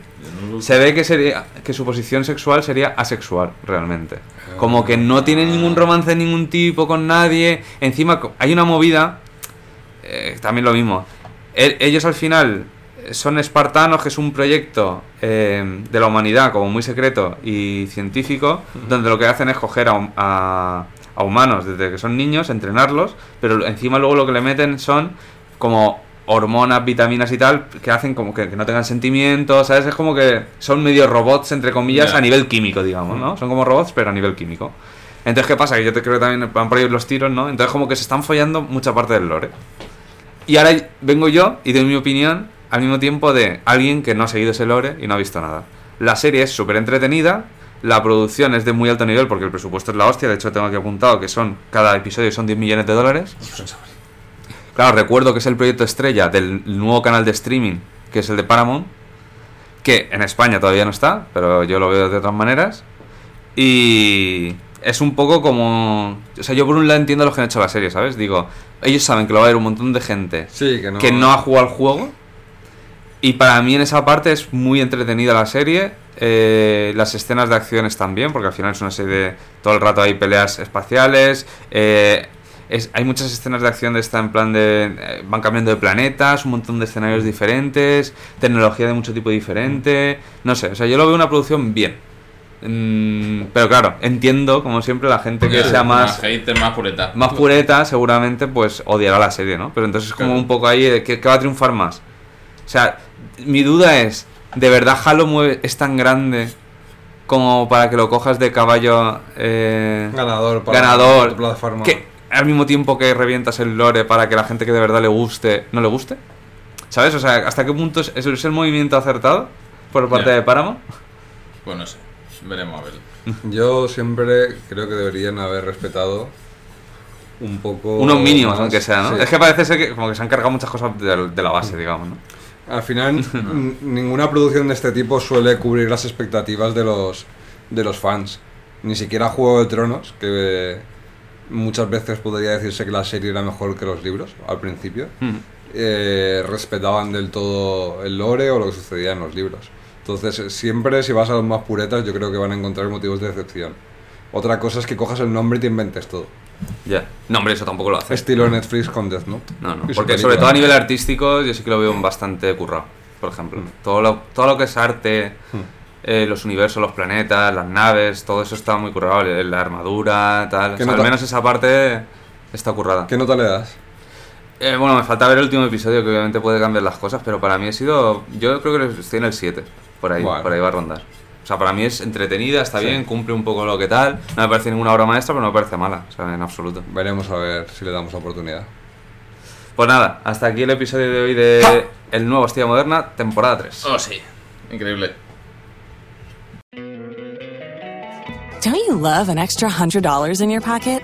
Se ve que sería que su posición sexual sería asexual realmente. Como que no tiene ningún romance de ningún tipo con nadie. Encima hay una movida eh, también lo mismo. El- ellos al final son espartanos, que es un proyecto eh, de la humanidad como muy secreto y científico, donde lo que hacen es coger a, a- a humanos desde que son niños, entrenarlos, pero encima luego lo que le meten son como hormonas, vitaminas y tal, que hacen como que, que no tengan sentimientos, ¿sabes? Es como que son medio robots, entre comillas, a nivel químico, digamos, ¿no? Son como robots, pero a nivel químico. Entonces, ¿qué pasa? Que yo te creo que también van por ahí los tiros, ¿no? Entonces, como que se están follando mucha parte del lore. Y ahora vengo yo y doy mi opinión al mismo tiempo de alguien que no ha seguido ese lore y no ha visto nada. La serie es súper entretenida, la producción es de muy alto nivel porque el presupuesto es la hostia, de hecho tengo aquí apuntado que son cada episodio son 10 millones de dólares. Claro, recuerdo que es el proyecto estrella del nuevo canal de streaming, que es el de Paramount, que en España todavía no está, pero yo lo veo de otras maneras. Y es un poco como... O sea, yo por un lado entiendo a los que han hecho la serie, ¿sabes? Digo, ellos saben que lo va a ver un montón de gente Sí, que no. que no ha jugado al juego. Y para mí en esa parte es muy entretenida la serie. Eh, las escenas de acción están bien, porque al final es una serie de... Todo el rato hay peleas espaciales. eh, es- hay muchas escenas de acción de esta en plan de... eh, van cambiando de planetas, un montón de escenarios diferentes, tecnología de mucho tipo diferente. No sé, o sea, yo lo veo una producción bien. Mm, pero claro, entiendo, como siempre, la gente que sea más hater, más pureta. más pureta seguramente pues odiará la serie, ¿no? Pero entonces es como Claro. un poco ahí, de ¿qué, qué va a triunfar más? O sea, mi duda es, ¿de verdad Halo mueve, es tan grande como para que lo cojas de caballo eh, Ganador para ganador plataforma. que al mismo tiempo que revientas el lore para que la gente que de verdad le guste, no le guste? ¿Sabes? O sea, ¿hasta qué punto es, es el movimiento acertado por parte de Paramount? Pues no sé. Veremos a ver. <laughs> Yo siempre creo que deberían haber respetado un poco. Unos mínimos, más- aunque sea, ¿no? sí. Es que parece ser que como que se han cargado muchas cosas de, de la base, digamos, ¿no? Al final, <laughs> ninguna producción de este tipo suele cubrir las expectativas de los, de los fans. Ni siquiera Juego de Tronos, que muchas veces podría decirse que la serie era mejor que los libros al principio, Mm. eh, respetaban del todo el lore o lo que sucedía en los libros. Entonces, siempre si vas a los más puretas, yo creo que van a encontrar motivos de decepción. Otra cosa es que cojas el nombre y te inventes todo. Ya. No, hombre, eso tampoco lo hace. Estilo Netflix con Death Note. No, no. Y Porque sobre todo a nivel artístico yo sí que lo veo bastante currado, por ejemplo. Mm. Todo, lo, todo lo que es arte, eh, los universos, los planetas, las naves, todo eso está muy currado. La armadura, tal. O ¿Qué sea, al menos esa parte está currada. ¿Qué nota le das? Eh, bueno, me falta ver el último episodio que obviamente puede cambiar las cosas, pero para mí ha sido... Yo creo que estoy en el 7, por ahí, por ahí va a rondar. O sea, para mí es entretenida, está Sí. bien, cumple un poco lo que tal. No me parece ninguna obra maestra, pero no me parece mala, o sea, en absoluto. Veremos a ver si le damos oportunidad. Pues nada, hasta aquí el episodio de hoy de El Nuevo Hostia Moderna, temporada 3. Oh, sí. Increíble. Don't you love an extra $100 in your pocket?